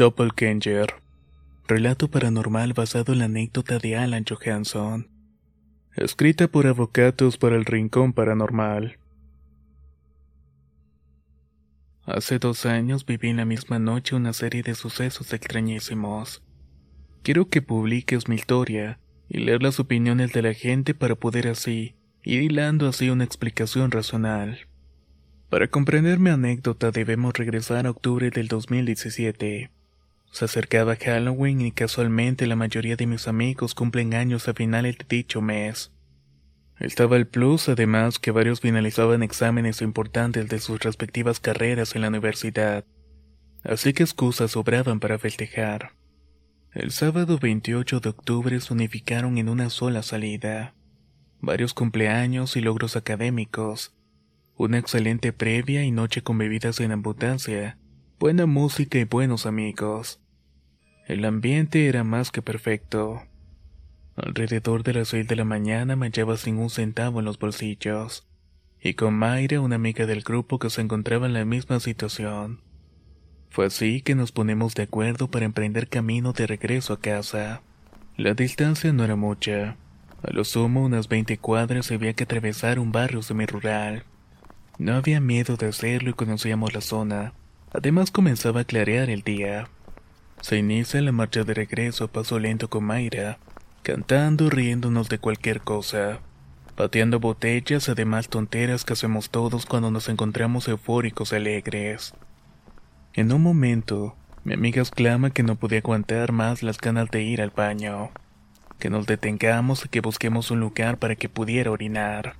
Doppelganger. Relato paranormal basado en la anécdota de Alan Johansson. Escrita por Avocatos para el Rincón Paranormal. Hace dos años viví en la misma noche una serie de sucesos extrañísimos. Quiero que publiques mi historia y leer las opiniones de la gente para poder así ir hilando así una explicación racional. Para comprender mi anécdota debemos regresar a octubre del 2017. Se acercaba Halloween y casualmente la mayoría de mis amigos cumplen años a finales de dicho mes. Estaba el plus, además, que varios finalizaban exámenes importantes de sus respectivas carreras en la universidad. Así que excusas sobraban para festejar. El sábado 28 de octubre se unificaron en una sola salida. Varios cumpleaños y logros académicos. Una excelente previa y noche con bebidas en abundancia buena música y buenos amigos. El ambiente era más que perfecto. Alrededor de las seis de la mañana me hallaba sin un centavo en los bolsillos, y con Mayra, una amiga del grupo que se encontraba en la misma situación. Fue así que nos ponemos de acuerdo para emprender camino de regreso a casa. La distancia no era mucha. A lo sumo unas 20 cuadras había que atravesar un barrio semirural. No había miedo de hacerlo y conocíamos la zona, Además comenzaba a clarear el día. Se inicia la marcha de regreso a paso lento con Mayra, cantando y riéndonos de cualquier cosa, pateando botellas, además tonteras que hacemos todos cuando nos encontramos eufóricos alegres. En un momento, mi amiga exclama que no podía aguantar más las ganas de ir al baño, que nos detengamos y que busquemos un lugar para que pudiera orinar.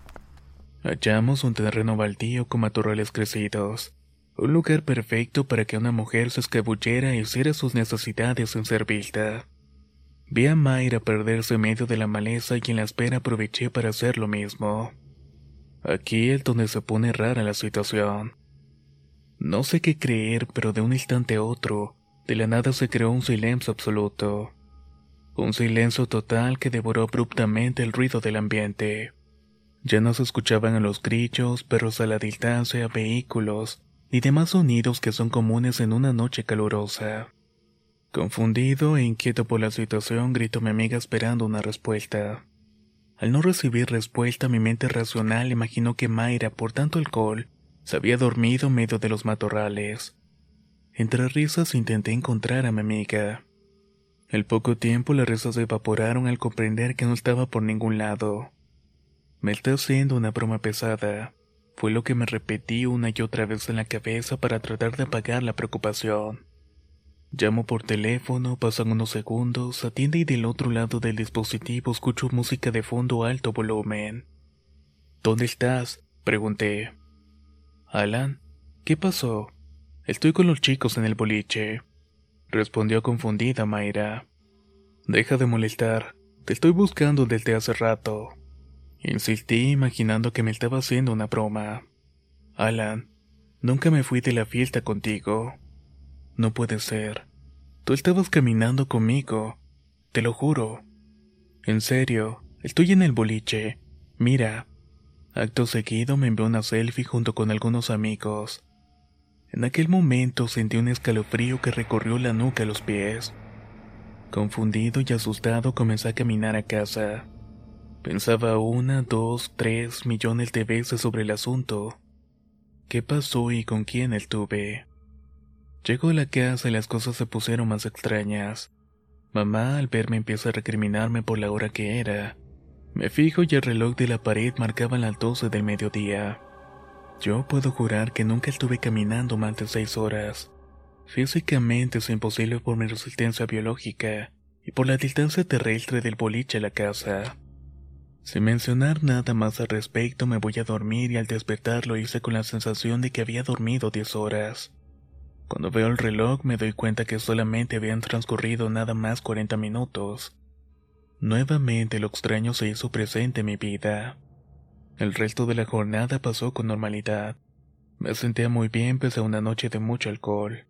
Hallamos un terreno baldío con matorrales crecidos un lugar perfecto para que una mujer se escabullera y hiciera sus necesidades sin ser vista. Vi a Mayra perderse en medio de la maleza y en la espera aproveché para hacer lo mismo. Aquí es donde se pone rara la situación. No sé qué creer, pero de un instante a otro, de la nada se creó un silencio absoluto. Un silencio total que devoró abruptamente el ruido del ambiente. Ya no se escuchaban los grillos, perros a la distancia, vehículos, ni demás sonidos que son comunes en una noche calurosa. Confundido e inquieto por la situación, grito a mi amiga esperando una respuesta. Al no recibir respuesta, mi mente racional imaginó que Mayra, por tanto alcohol, se había dormido en medio de los matorrales. Entre risas intenté encontrar a mi amiga. Al poco tiempo las risas se evaporaron al comprender que no estaba por ningún lado. Me está haciendo una broma pesada. Fue lo que me repetí una y otra vez en la cabeza para tratar de apagar la preocupación. Llamo por teléfono, pasan unos segundos, atiende y del otro lado del dispositivo escucho música de fondo alto volumen. ¿Dónde estás? pregunté. Alan, ¿qué pasó? Estoy con los chicos en el boliche. Respondió confundida Mayra. Deja de molestar, te estoy buscando desde hace rato. Insistí imaginando que me estaba haciendo una broma. Alan, nunca me fui de la fiesta contigo. No puede ser. Tú estabas caminando conmigo. Te lo juro. En serio, estoy en el boliche. Mira. Acto seguido me envió una selfie junto con algunos amigos. En aquel momento sentí un escalofrío que recorrió la nuca a los pies. Confundido y asustado comencé a caminar a casa. Pensaba una, dos, tres millones de veces sobre el asunto. ¿Qué pasó y con quién estuve? Llego a la casa y las cosas se pusieron más extrañas. Mamá al verme empieza a recriminarme por la hora que era. Me fijo y el reloj de la pared marcaba las 12 del mediodía. Yo puedo jurar que nunca estuve caminando más de seis horas. Físicamente es imposible por mi resistencia biológica y por la distancia terrestre del boliche a la casa. Sin mencionar nada más al respecto me voy a dormir y al despertar lo hice con la sensación de que había dormido 10 horas. Cuando veo el reloj me doy cuenta que solamente habían transcurrido nada más 40 minutos. Nuevamente lo extraño se hizo presente en mi vida. El resto de la jornada pasó con normalidad. Me sentía muy bien pese a una noche de mucho alcohol.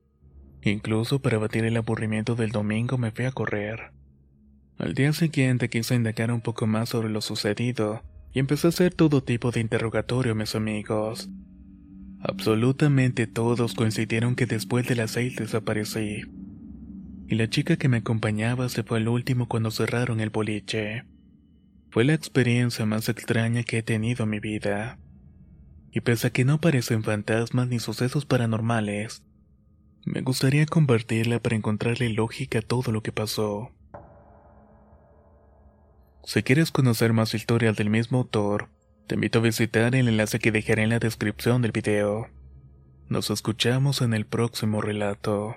Incluso para batir el aburrimiento del domingo me fui a correr. Al día siguiente quise indagar un poco más sobre lo sucedido y empecé a hacer todo tipo de interrogatorio a mis amigos. Absolutamente todos coincidieron que después de las seis desaparecí. Y la chica que me acompañaba se fue al último cuando cerraron el boliche. Fue la experiencia más extraña que he tenido en mi vida. Y pese a que no parecen fantasmas ni sucesos paranormales, me gustaría compartirla para encontrarle lógica a todo lo que pasó. Si quieres conocer más historias del mismo autor, te invito a visitar el enlace que dejaré en la descripción del video. Nos escuchamos en el próximo relato.